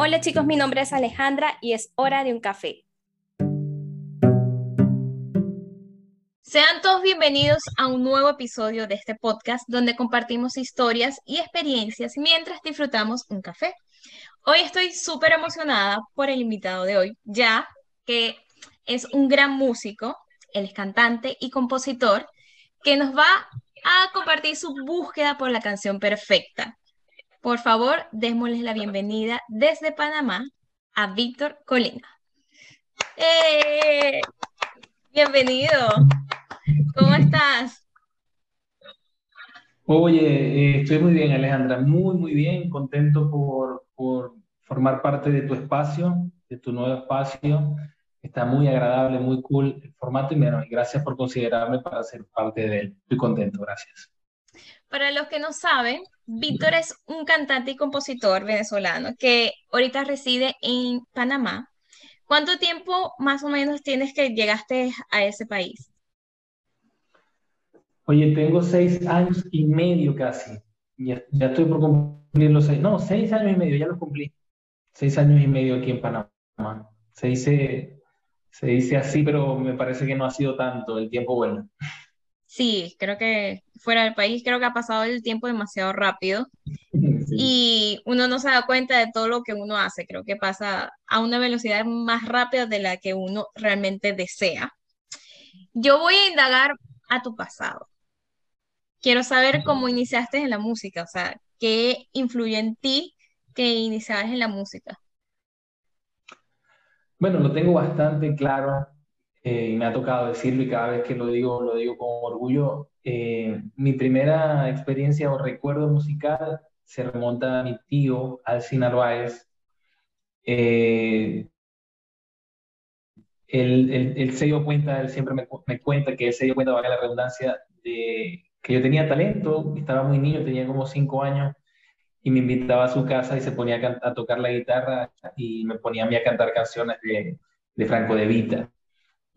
Hola chicos, mi nombre es Alejandra y es hora de un café. Sean todos bienvenidos a un nuevo episodio de este podcast donde compartimos historias y experiencias mientras disfrutamos un café. Hoy estoy súper emocionada por el invitado de hoy, ya que es un gran músico, él es cantante y compositor, que nos va a compartir su búsqueda por la canción perfecta. Por favor, démosles la bienvenida desde Panamá a Víctor Colina. ¡Eh! Bienvenido. ¿Cómo estás? Oye, eh, estoy muy bien, Alejandra, muy, muy bien, contento por, por formar parte de tu espacio, de tu nuevo espacio. Está muy agradable, muy cool el formato y, bueno, gracias por considerarme para ser parte de él. Estoy contento, gracias. Para los que no saben, Víctor es un cantante y compositor venezolano que ahorita reside en Panamá. ¿Cuánto tiempo más o menos tienes que llegaste a ese país? Oye, tengo seis años y medio casi. Ya, ya estoy por cumplir los seis. No, seis años y medio, ya los cumplí. Seis años y medio aquí en Panamá. Se dice, se dice así, pero me parece que no ha sido tanto el tiempo bueno. Sí, creo que fuera del país, creo que ha pasado el tiempo demasiado rápido y uno no se da cuenta de todo lo que uno hace. Creo que pasa a una velocidad más rápida de la que uno realmente desea. Yo voy a indagar a tu pasado. Quiero saber cómo iniciaste en la música, o sea, qué influyó en ti que iniciaste en la música. Bueno, lo tengo bastante claro eh, y me ha tocado decirlo y cada vez que lo digo, lo digo con orgullo. Eh, mi primera experiencia o recuerdo musical se remonta a mi tío, Alcina Narváez. Eh, él, se dio cuenta, él siempre me, me, cuenta que él se dio cuenta, valga la redundancia, de que yo tenía talento, estaba muy niño, tenía como cinco años, y me invitaba a su casa y se ponía a, tocar la guitarra y me ponía a mí a cantar canciones de, de Franco de Vita.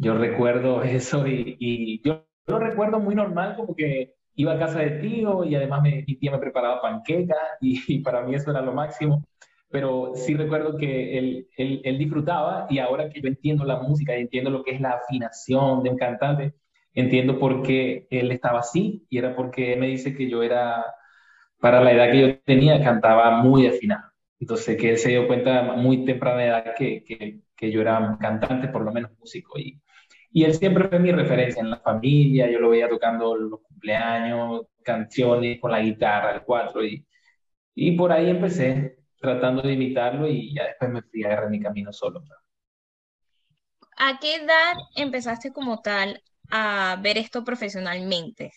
Yo recuerdo eso y, yo lo recuerdo muy normal, como que iba a casa de tío y además mi tía me preparaba panquecas y, para mí eso era lo máximo. Pero sí recuerdo que él, él, él, disfrutaba y ahora que yo entiendo la música y entiendo lo que es la afinación de un cantante, entiendo por qué él estaba así y era porque me dice que yo era, para la edad que yo tenía, cantaba muy afinado. Entonces que él se dio cuenta muy temprana edad que, que, que yo era cantante, por lo menos músico. Y, y él siempre fue mi referencia en la familia, yo lo veía tocando los cumpleaños, canciones con la guitarra, el cuatro, y, y por ahí empecé tratando de imitarlo y ya después me fui a agarrar mi camino solo. ¿A qué edad empezaste como tal a ver esto profesionalmente?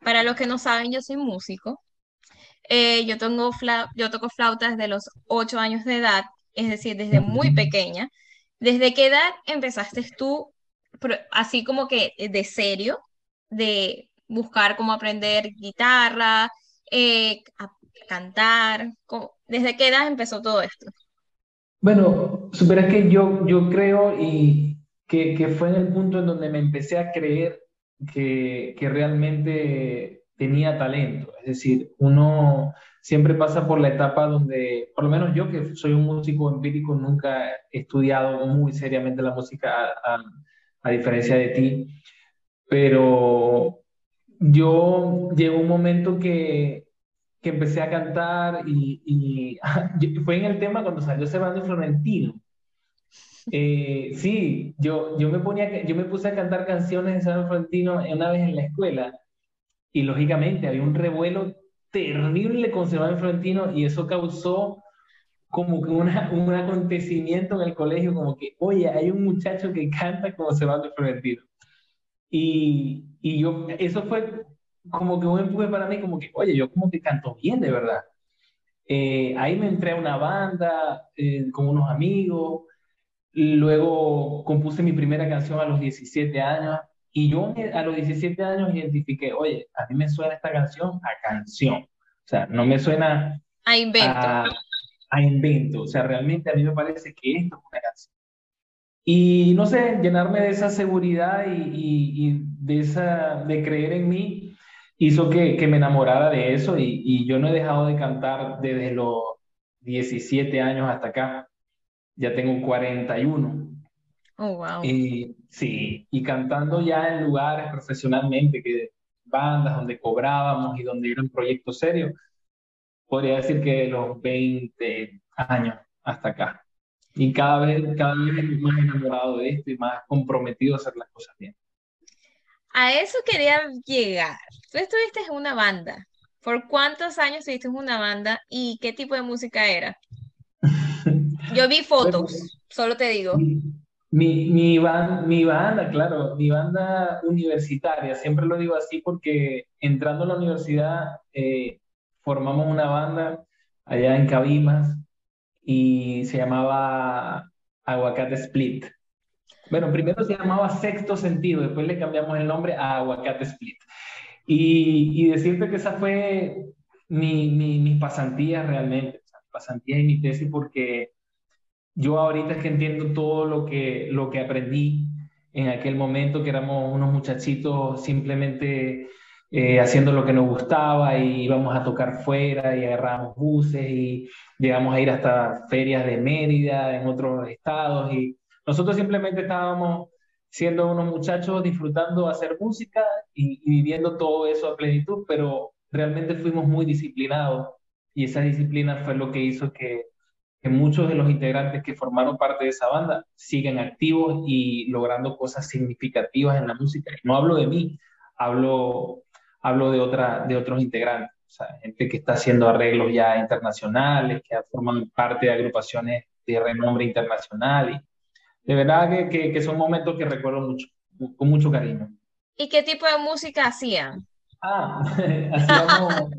Para los que no saben, yo soy músico. Eh, yo, tengo yo toco flautas desde los ocho años de edad, es decir, desde muy pequeña. ¿Desde qué edad empezaste tú así como que eh, de serio, de buscar cómo aprender guitarra, eh, a cantar? ¿Desde qué edad empezó todo esto? Bueno, supera que yo, yo creo y que, que, fue en el punto en donde me empecé a creer que, que realmente tenía talento. Es decir, uno siempre pasa por la etapa donde, por lo menos yo que soy un músico empírico, nunca he estudiado muy seriamente la música a, a diferencia de ti. Pero yo llegó un momento que, que empecé a cantar y, fue en el tema cuando salió Sebastián Florentino. Eh, sí, yo, yo, me ponía, yo me puse a cantar canciones de Sebastián Florentino una vez en la escuela y lógicamente había un revuelo terrible con Sebastián Florentino y eso causó como que una, un acontecimiento en el colegio, como que, oye, hay un muchacho que canta como Sebastián Florentino. Y, y yo, eso fue como que un empuje para mí, como que, oye, yo como que canto bien, de verdad. Eh, ahí me entré a una banda eh, con unos amigos, luego compuse mi primera canción a los 17 años, y yo a los 17 años identifiqué, oye, a mí me suena esta canción a canción, o sea, no me suena a invento a invento. O sea, realmente a mí me parece que esto es una canción. Y no sé, llenarme de esa seguridad y, y, de, esa, de creer en mí hizo que, que me enamorara de eso y, y, yo no he dejado de cantar desde, lo, 17 años hasta acá. Ya tengo 41. Oh, wow. Y sí, y cantando ya en lugares profesionalmente, que bandas donde cobrábamos y donde era un proyecto serio, podría decir que los 20 años hasta acá. Y cada vez, cada vez más enamorado de esto y más comprometido a hacer las cosas bien. A eso quería llegar. Tú estuviste en una banda. ¿Por cuántos años estuviste en una banda y qué tipo de música era? Yo vi fotos, solo te digo. Mi, mi, mi banda, claro, mi banda universitaria, siempre lo digo así porque entrando a la universidad eh, formamos una banda allá en Cabimas y se llamaba Aguacate Split. Bueno, primero se llamaba Sexto Sentido, después le cambiamos el nombre a Aguacate Split. Y, decirte que esa fue mi, mi, mis pasantías realmente, pasantías y mi tesis, porque yo ahorita es que entiendo todo lo que, lo que aprendí en aquel momento, que éramos unos muchachitos simplemente eh, haciendo lo que nos gustaba y íbamos a tocar fuera y agarrábamos buses y llegamos a ir hasta ferias de Mérida en otros estados y nosotros simplemente estábamos siendo unos muchachos disfrutando hacer música y, y viviendo todo eso a plenitud, pero realmente fuimos muy disciplinados y esa disciplina fue lo que hizo que, que muchos de los integrantes que formaron parte de esa banda siguen activos y logrando cosas significativas en la música. no hablo de mí, hablo hablo de, otra, de otros integrantes, o sea, gente que está haciendo arreglos ya internacionales, que forman parte de agrupaciones de renombre internacional. Y de verdad que, que, son momentos que recuerdo mucho, con mucho cariño. ¿Y qué tipo de música hacían? Ah, hacíamos,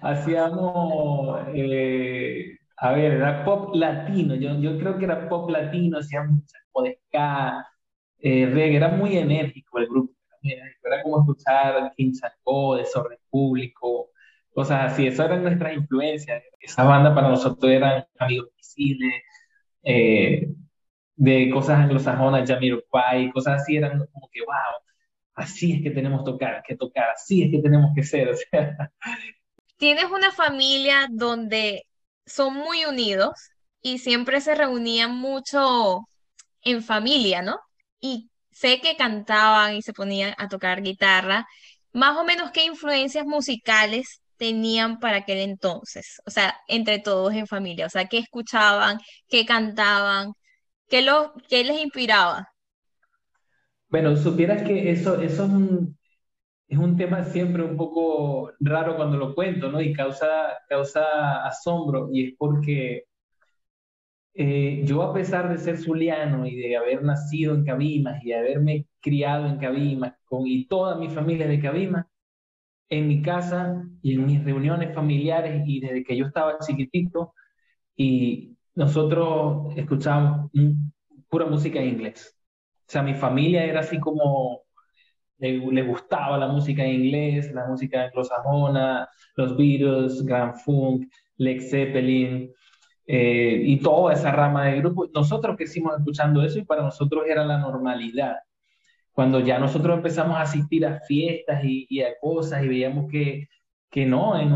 hacíamos eh, a ver, era pop latino, yo, yo creo que era pop latino, hacíamos como de ska, eh, reggae, era muy enérgico el grupo era como escuchar King Chaco, Desorden Público, cosas así. Esas eran nuestras influencias. Esa banda para nosotros eran amigos visibles, eh, de cosas anglosajonas, Jamiroquai, cosas así, eran como que, wow, así es que tenemos tocar, que tocar, así es que tenemos que ser. Tienes una familia donde son muy unidos y siempre se reunían mucho en familia, ¿no? ¿Y sé que cantaban y se ponían a tocar guitarra, más o menos qué influencias musicales tenían para aquel entonces, o sea, entre todos en familia, o sea, qué escuchaban, qué cantaban, qué, lo, qué les inspiraba. Bueno, supieras que eso, eso es un, es un tema siempre un poco raro cuando lo cuento, ¿no? Y causa, causa asombro, y es porque eh, yo a pesar de ser zuliano y de haber nacido en Cabimas y de haberme criado en Cabimas con, y toda mi familia de Cabimas, en mi casa y en mis reuniones familiares y desde que yo estaba chiquitito y nosotros escuchábamos pura música en inglés. O sea, mi familia era así como le, gustaba la música en inglés, la música anglosajona, los Beatles, Grand Funk, Led Zeppelin, eh, y toda esa rama de grupo. Nosotros crecimos escuchando eso y para nosotros era la normalidad. Cuando ya nosotros empezamos a asistir a fiestas y, a cosas y veíamos que, que no, en,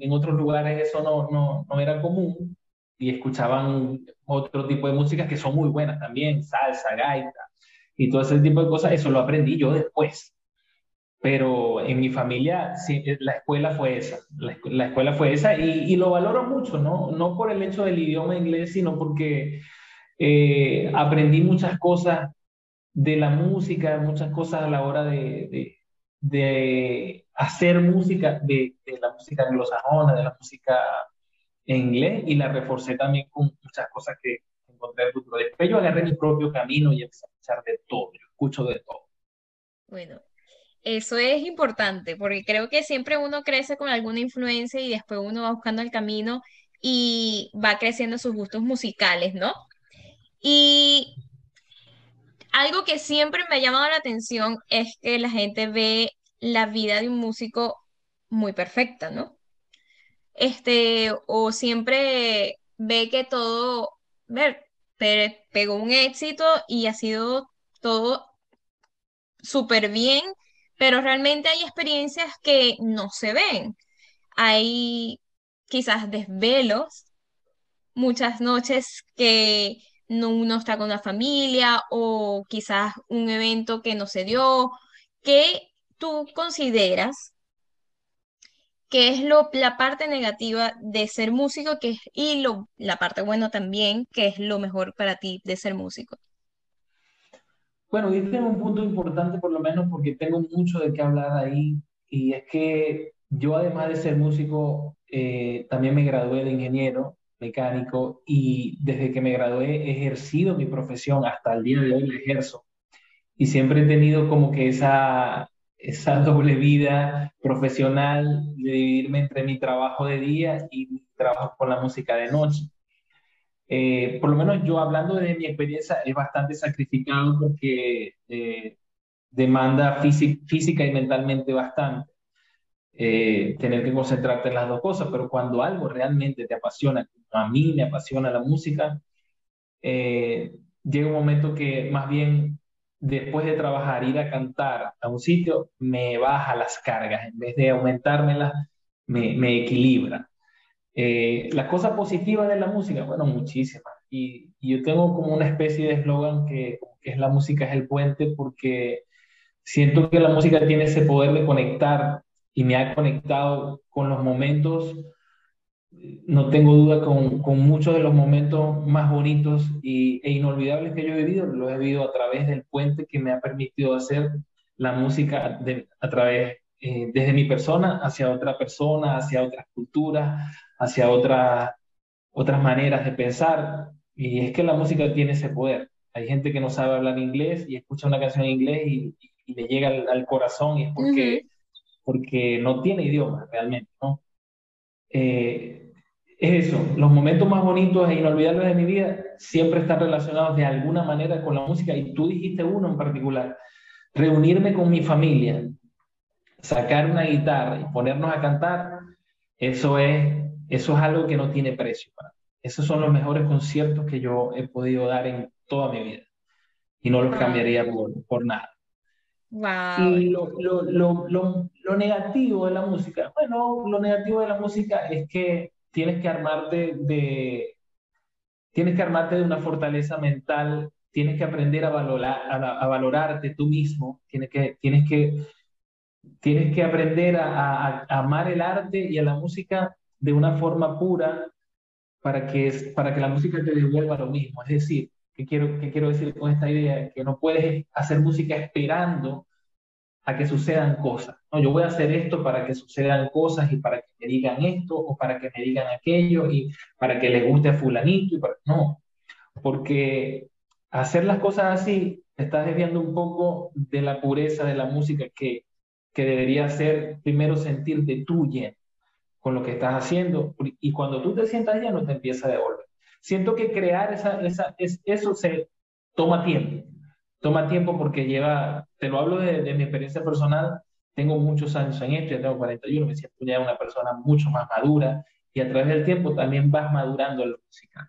en otros lugares eso no, no, no era común y escuchaban otro tipo de músicas que son muy buenas también, salsa, gaita y todo ese tipo de cosas, eso lo aprendí yo después pero en mi familia sí, eh, la escuela fue esa, la, escuela fue esa y, lo valoro mucho, ¿no? No por el hecho del idioma inglés, sino porque eh, aprendí muchas cosas de la música, muchas cosas a la hora de, de, hacer música, de, la música anglosajona, de la música en inglés y la reforcé también con muchas cosas que encontré en el futuro. Después yo agarré mi propio camino y empecé a escuchar de todo, yo escucho de todo. Bueno, eso es importante, porque creo que siempre uno crece con alguna influencia y después uno va buscando el camino y va creciendo sus gustos musicales, ¿no? Y algo que siempre me ha llamado la atención es que la gente ve la vida de un músico muy perfecta, ¿no? Este, o siempre ve que todo, ver, pegó un éxito y ha sido todo súper bien pero realmente hay experiencias que no se ven. Hay quizás desvelos, muchas noches que no, uno está con la familia o quizás un evento que no se dio. ¿Qué tú consideras que es lo, la parte negativa de ser músico que y lo, la parte buena también, que es lo mejor para ti de ser músico? Bueno, tengo un punto importante por lo menos porque tengo mucho de qué hablar ahí y es que yo además de ser músico eh, también me gradué de ingeniero mecánico y desde que me gradué he ejercido mi profesión hasta el día de hoy la ejerzo y siempre he tenido como que esa, esa doble vida profesional de dividirme entre mi trabajo de día y mi trabajo con la música de noche. Eh, por lo menos yo hablando de mi experiencia es bastante sacrificado porque eh, demanda física y mentalmente bastante. Eh, tener que concentrarte en las dos cosas, pero cuando algo realmente te apasiona, a mí me apasiona la música, llega un momento que más bien después de trabajar, ir a cantar a un sitio, me baja las cargas, en vez de aumentármelas, me, me equilibra. Eh, las cosas positivas de la música, bueno, muchísimas. Y, yo tengo como una especie de eslogan que, es la música es el puente porque siento que la música tiene ese poder de conectar y me ha conectado con los momentos, no tengo duda, con, con muchos de los momentos más bonitos y, e inolvidables que yo he vivido, los he vivido a través del puente que me ha permitido hacer la música de, a través, eh, desde mi persona hacia otra persona, hacia otras culturas, hacia otra, otras maneras de pensar. Y es que la música tiene ese poder. Hay gente que no sabe hablar inglés y escucha una canción en inglés y, le llega al, corazón y es porque, porque no tiene idioma realmente, ¿no? Eh, es eso, los momentos más bonitos e inolvidables de mi vida siempre están relacionados de alguna manera con la música y tú dijiste uno en particular, reunirme con mi familia, sacar una guitarra y ponernos a cantar, eso es eso es algo que no tiene precio para mí. Esos son los mejores conciertos que yo he podido dar en toda mi vida y no los cambiaría por, por nada. Wow. Y lo, lo, lo, lo, negativo de la música, bueno, lo negativo de la música es que tienes que armarte de, tienes que armarte de una fortaleza mental, tienes que aprender a, valorar, a, valorarte tú mismo, tienes que, tienes que, tienes que aprender a, a amar el arte y a la música de una forma pura para que, para que la música te devuelva lo mismo. Es decir, ¿qué quiero, qué quiero decir con esta idea? Que no puedes hacer música esperando a que sucedan cosas. No, yo voy a hacer esto para que sucedan cosas y para que me digan esto o para que me digan aquello y para que le guste a fulanito. Y No, porque hacer las cosas así estás desviando un poco de la pureza de la música que, que debería ser primero sentirte lleno con lo que estás haciendo y cuando tú te sientas lleno te empieza a devolver. Siento que crear esa, esa, es, eso se toma tiempo, toma tiempo porque lleva, te lo hablo de, mi experiencia personal, tengo muchos años en esto, ya tengo 41, me siento ya una persona mucho más madura y a través del tiempo también vas madurando en lo musical.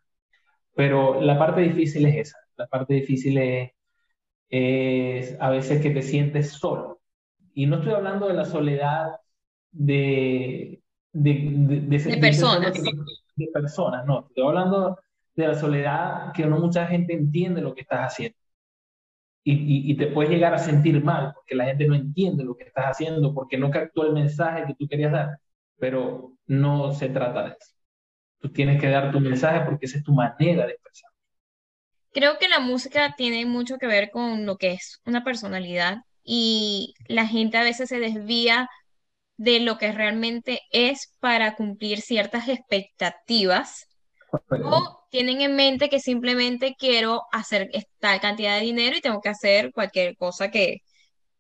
Pero la parte difícil es esa, la parte difícil es, es a veces que te sientes solo. Y no estoy hablando de la soledad de, de, personas. De, personas, no. Estoy hablando de la soledad que no mucha gente entiende lo que estás haciendo. Y, y, te puedes llegar a sentir mal porque la gente no entiende lo que estás haciendo, porque no captó el mensaje que tú querías dar. Pero no se trata de eso. Tú tienes que dar tu mensaje porque esa es tu manera de expresar. Creo que la música tiene mucho que ver con lo que es una personalidad y la gente a veces se desvía de lo que realmente es para cumplir ciertas expectativas o tienen en mente que simplemente quiero hacer tal cantidad de dinero y tengo que hacer cualquier cosa que,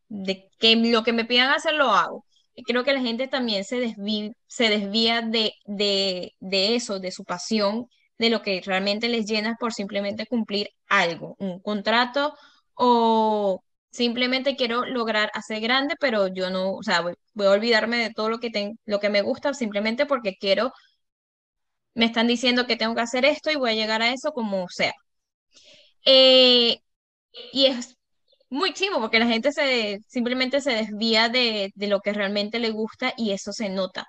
de, que lo que me pidan hacer lo hago. Y creo que la gente también se desvía, se desvía de, de, de eso, de su pasión, de lo que realmente les llena por simplemente cumplir algo, un contrato o Simplemente quiero lograr hacer grande, pero yo no, o sea, voy, a olvidarme de todo lo que, lo que me gusta simplemente porque quiero, me están diciendo que tengo que hacer esto y voy a llegar a eso como sea. Eh, y es muy chivo porque la gente se, simplemente se desvía de, de lo que realmente le gusta y eso se nota.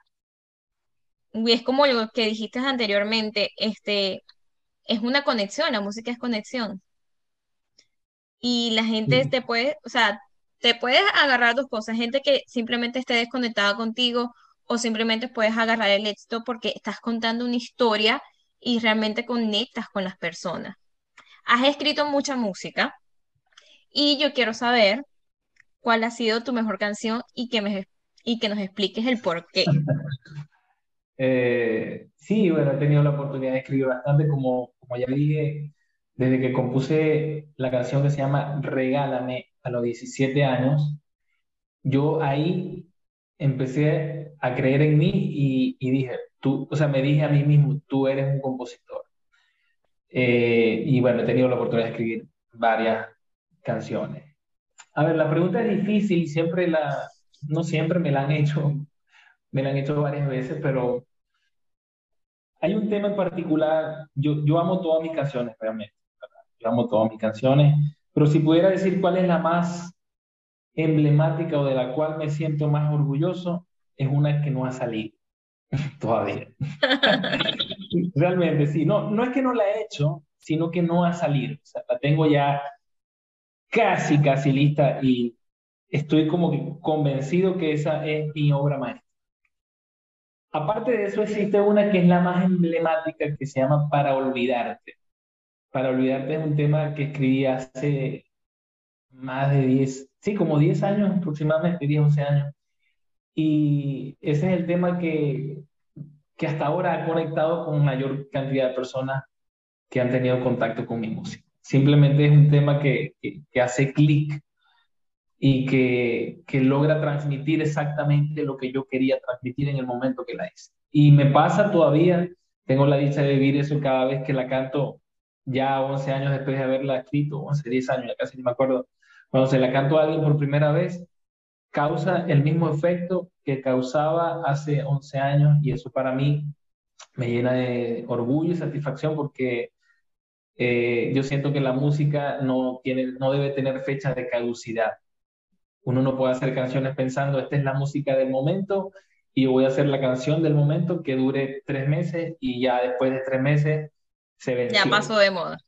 es como lo que dijiste anteriormente, este, es una conexión, la música es conexión. Y la gente te puede, o sea, te puedes agarrar dos cosas, gente que simplemente esté desconectada contigo o simplemente puedes agarrar el éxito porque estás contando una historia y realmente conectas con las personas. Has escrito mucha música y yo quiero saber cuál ha sido tu mejor canción y que, me, y que nos expliques el por qué. Eh, sí, bueno, he tenido la oportunidad de escribir bastante, como, como ya dije, desde que compuse la canción que se llama Regálame a los 17 años, yo ahí empecé a creer en mí y, y dije, tú, o sea, me dije a mí mismo, tú eres un compositor. Eh, y bueno, he tenido la oportunidad de escribir varias canciones. A ver, la pregunta es difícil siempre la, no siempre me la han hecho, me la han hecho varias veces, pero hay un tema en particular, yo, yo amo todas mis canciones realmente, amo todas mis canciones, pero si pudiera decir cuál es la más emblemática o de la cual me siento más orgulloso, es una que no ha salido todavía. realmente, sí, no, no es que no la he hecho, sino que no ha salido, o sea, la tengo ya casi, casi lista y estoy como que convencido que esa es mi obra maestra. Aparte de eso, existe una que es la más emblemática que se llama Para Olvidarte. Para Olvidarte es un tema que escribí hace más de 10, sí, como 10 años aproximadamente, 10, 11 años. Y ese es el tema que, que hasta ahora ha conectado con mayor cantidad de personas que han tenido contacto con mi música. Simplemente es un tema que, que, hace clic y que, que, logra transmitir exactamente lo que yo quería transmitir en el momento que la hice. Y me pasa todavía, tengo la dicha de vivir eso cada vez que la canto, ya 11 años después de haberla escrito, 11, 10 años, ya casi no me acuerdo, cuando se la canto a alguien por primera vez, causa el mismo efecto que causaba hace 11 años y eso para mí me llena de orgullo y satisfacción porque eh, yo siento que la música no, tiene, no debe tener fecha de caducidad. Uno no puede hacer canciones pensando, esta es la música del momento y voy a hacer la canción del momento que dure tres meses y ya después de tres meses se venció. Ya pasó de moda.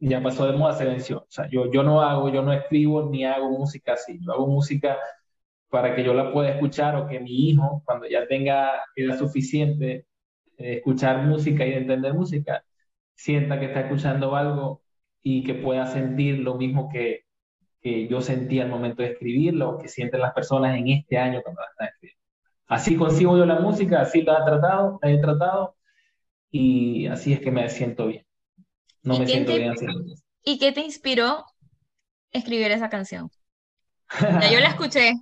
Ya pasó de moda, se venció. O sea, yo, yo no hago, yo no escribo ni hago música así. Yo hago música para que yo la pueda escuchar o que mi hijo, cuando ya tenga edad suficiente, de escuchar música y de entender música, sienta que está escuchando algo y que pueda sentir lo mismo que, que yo sentía al momento de escribirlo, o que sienten las personas en este año cuando la están escribiendo. Así consigo yo la música, así la he tratado, la he tratado y así es que me siento bien. No me siento bien así. ¿Y qué te inspiró escribir esa canción? Ya yo la escuché.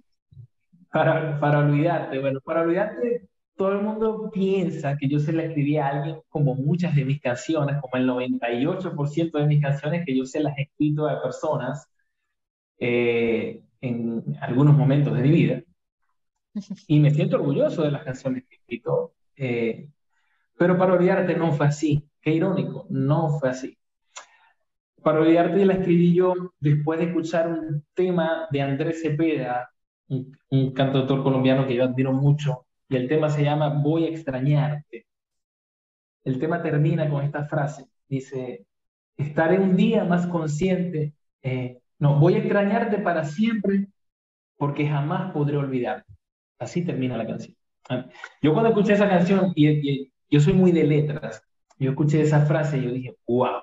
para, para olvidarte, bueno, para olvidarte todo el mundo piensa que yo se la escribí a alguien como muchas de mis canciones, como el 98% de mis canciones que yo se las he escrito a personas eh, en algunos momentos de mi vida. Y me siento orgulloso de las canciones que he escrito. Eh, pero para olvidarte no fue así. Qué irónico, no fue así. Para olvidarte la escribí yo después de escuchar un tema de Andrés Cepeda, un, un cantautor colombiano que yo admiro mucho, y el tema se llama Voy a extrañarte. El tema termina con esta frase, dice, estaré un día más consciente, eh, no, voy a extrañarte para siempre porque jamás podré olvidarte. Así termina la canción. Ah, yo cuando escuché esa canción, y, yo soy muy de letras, yo escuché esa frase y yo dije, wow,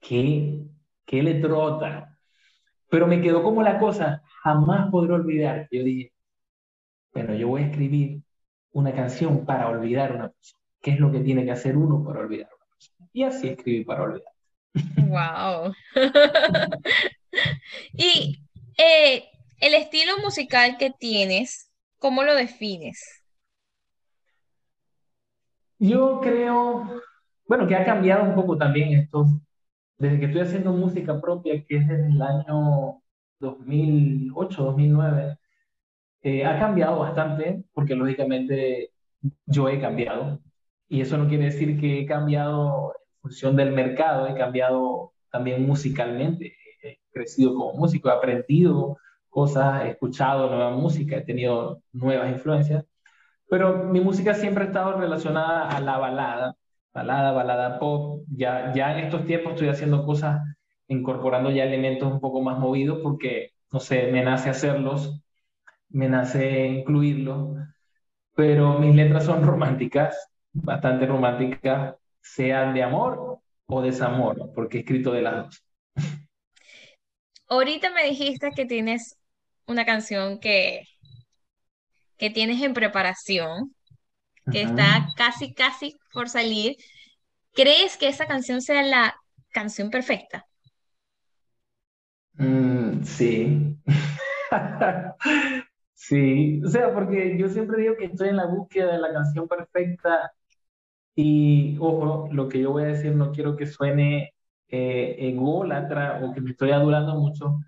qué, qué letrota. Pero me quedó como la cosa, jamás podré olvidar. Yo dije, bueno, yo voy a escribir una canción para olvidar una persona. ¿Qué es lo que tiene que hacer uno para olvidar una persona? Y así escribí para olvidar. Wow. y eh, el estilo musical que tienes, ¿cómo lo defines? Yo creo, bueno, que ha cambiado un poco también esto, desde que estoy haciendo música propia, que es desde el año 2008, 2009, eh, ha cambiado bastante porque lógicamente yo he cambiado. Y eso no quiere decir que he cambiado en función del mercado, he cambiado también musicalmente, he crecido como músico, he aprendido cosas, he escuchado nueva música, he tenido nuevas influencias, Pero mi música siempre ha estado relacionada a la balada, balada, balada pop. Ya, ya en estos tiempos estoy haciendo cosas incorporando ya elementos un poco más movidos porque, no sé, me nace hacerlos, me nace incluirlos, pero mis letras son románticas, bastante románticas, sean de amor o desamor, porque he escrito de las dos. Ahorita me dijiste que tienes una canción que, que tienes en preparación, que está casi, casi por salir. ¿Crees que esa canción sea la canción perfecta? Mm, sí. Sí, o sea, porque yo siempre digo que estoy en la búsqueda de la canción perfecta y, ojo, lo que yo voy a decir no quiero que suene eh, ególatra o que me estoy adulando mucho,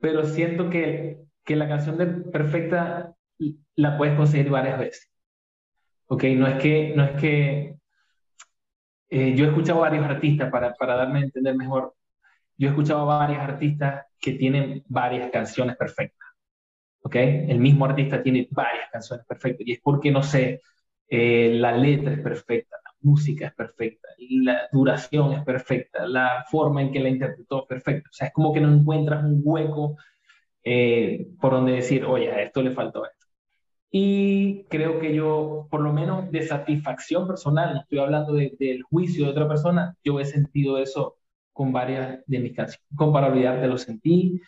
pero siento que, que la canción de perfecta la puedes conseguir varias veces. Ok, no es que, no es que eh, yo he escuchado varios artistas para, para darme a entender mejor. Yo he escuchado varios artistas que tienen varias canciones perfectas. ¿Ok? El mismo artista tiene varias canciones perfectas y es porque, no sé, eh, la letra es perfecta, la música es perfecta, la duración es perfecta, la forma en que la interpretó es perfecta. O sea, es como que no encuentras un hueco eh, por donde decir, oye, a esto le faltó esto. Y creo que yo, por lo menos de satisfacción personal, no estoy hablando del juicio de otra persona, yo he sentido eso con varias de mis canciones. Con Para Olvidarte lo sentí,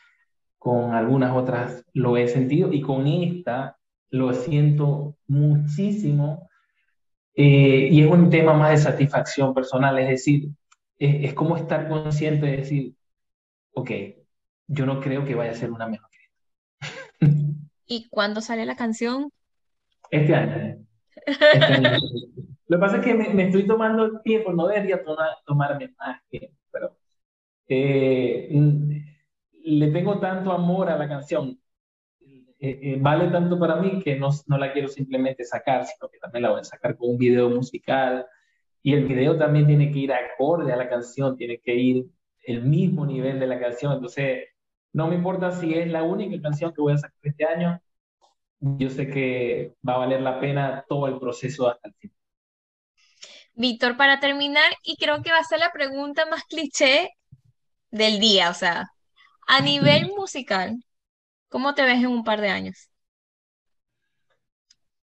con algunas otras lo he sentido y con esta lo siento muchísimo. Eh, y es un tema más de satisfacción personal, es decir, es, es, como estar consciente de decir, ok, yo no creo que vaya a ser una mejor ¿Y cuándo sale la canción? Este año. Este año. Lo que pasa es que me, me, estoy tomando el tiempo, no debería tomar, tomarme más tiempo, pero eh, le tengo tanto amor a la canción, eh, eh, vale tanto para mí que no, no la quiero simplemente sacar, sino que también la voy a sacar con un video musical. Y el video también tiene que ir acorde a la canción, tiene que ir el mismo nivel de la canción. Entonces, no me importa si es la única canción que voy a sacar este año, yo sé que va a valer la pena todo el proceso hasta el final. Víctor, para terminar, y creo que va a ser la pregunta más cliché del día, o sea, a nivel musical, ¿cómo te ves en un par de años?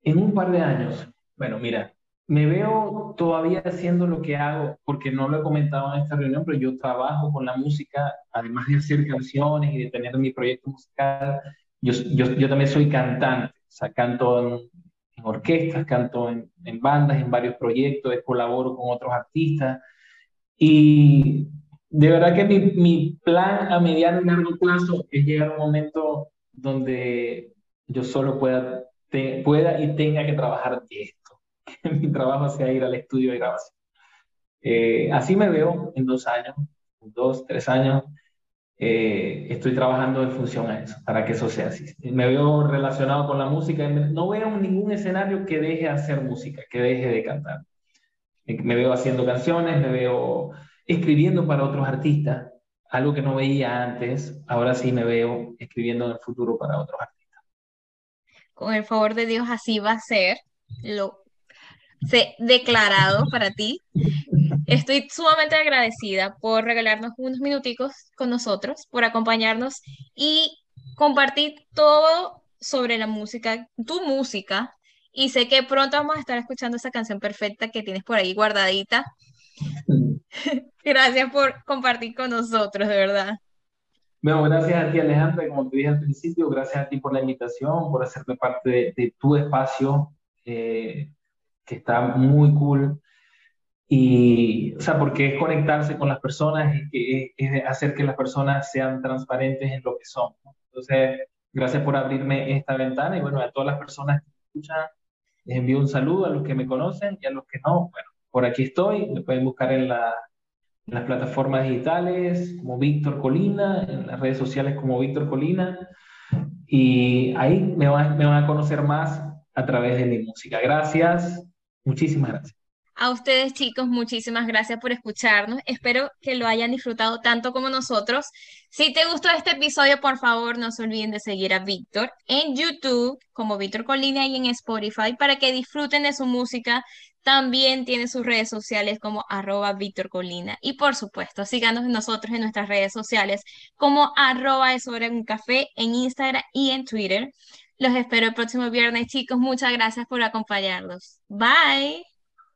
En un par de años, bueno, mira, me veo todavía haciendo lo que hago, porque no lo he comentado en esta reunión, pero yo trabajo con la música, además de hacer canciones y de tener mi proyecto musical, yo, yo, yo también soy cantante, o sea, canto en, en orquestas, canto en, en, bandas, en varios proyectos, colaboro con otros artistas, y de verdad que mi, mi, plan a mediano y largo plazo es llegar a un momento donde yo solo pueda, pueda y tenga que trabajar de esto. Mi trabajo sea ir al estudio de grabación. Eh, así me veo en dos años, dos, tres años. Eh, estoy trabajando en función a eso, para que eso sea así. Me veo relacionado con la música. No veo ningún escenario que deje de hacer música, que deje de cantar. Me veo haciendo canciones, me veo escribiendo para otros artistas, algo que no veía antes, ahora sí me veo escribiendo en el futuro para otros artistas. Con el favor de Dios así va a ser, lo declarado para ti. Estoy sumamente agradecida por regalarnos unos minuticos con nosotros, por acompañarnos y compartir todo sobre la música, tu música. Y sé que pronto vamos a estar escuchando esa canción perfecta que tienes por ahí guardadita. Gracias por compartir con nosotros, de verdad. Bueno, gracias a ti, Alejandra, como te dije al principio, gracias a ti por la invitación, por hacerme parte de, tu espacio, eh, que está muy cool. Y, o sea, porque es conectarse con las personas y es, hacer que las personas sean transparentes en lo que son. Entonces, gracias por abrirme esta ventana y bueno, a todas las personas que me escuchan, les envío un saludo a los que me conocen y a los que no, bueno, por aquí estoy, me pueden buscar en, la, en las plataformas digitales como Víctor Colina, en las redes sociales como Víctor Colina, y ahí me van, me van a conocer más a través de mi música. Gracias, muchísimas gracias. A ustedes, chicos, muchísimas gracias por escucharnos. Espero que lo hayan disfrutado tanto como nosotros. Si te gustó este episodio, por favor, no se olviden de seguir a Víctor en YouTube como Víctor Colina y en Spotify para que disfruten de su música. También tiene sus redes sociales como arroba Víctor Colina. Y por supuesto, síganos nosotros en nuestras redes sociales como arroba es un café en Instagram y en Twitter. Los espero el próximo viernes, chicos. Muchas gracias por acompañarnos. Bye.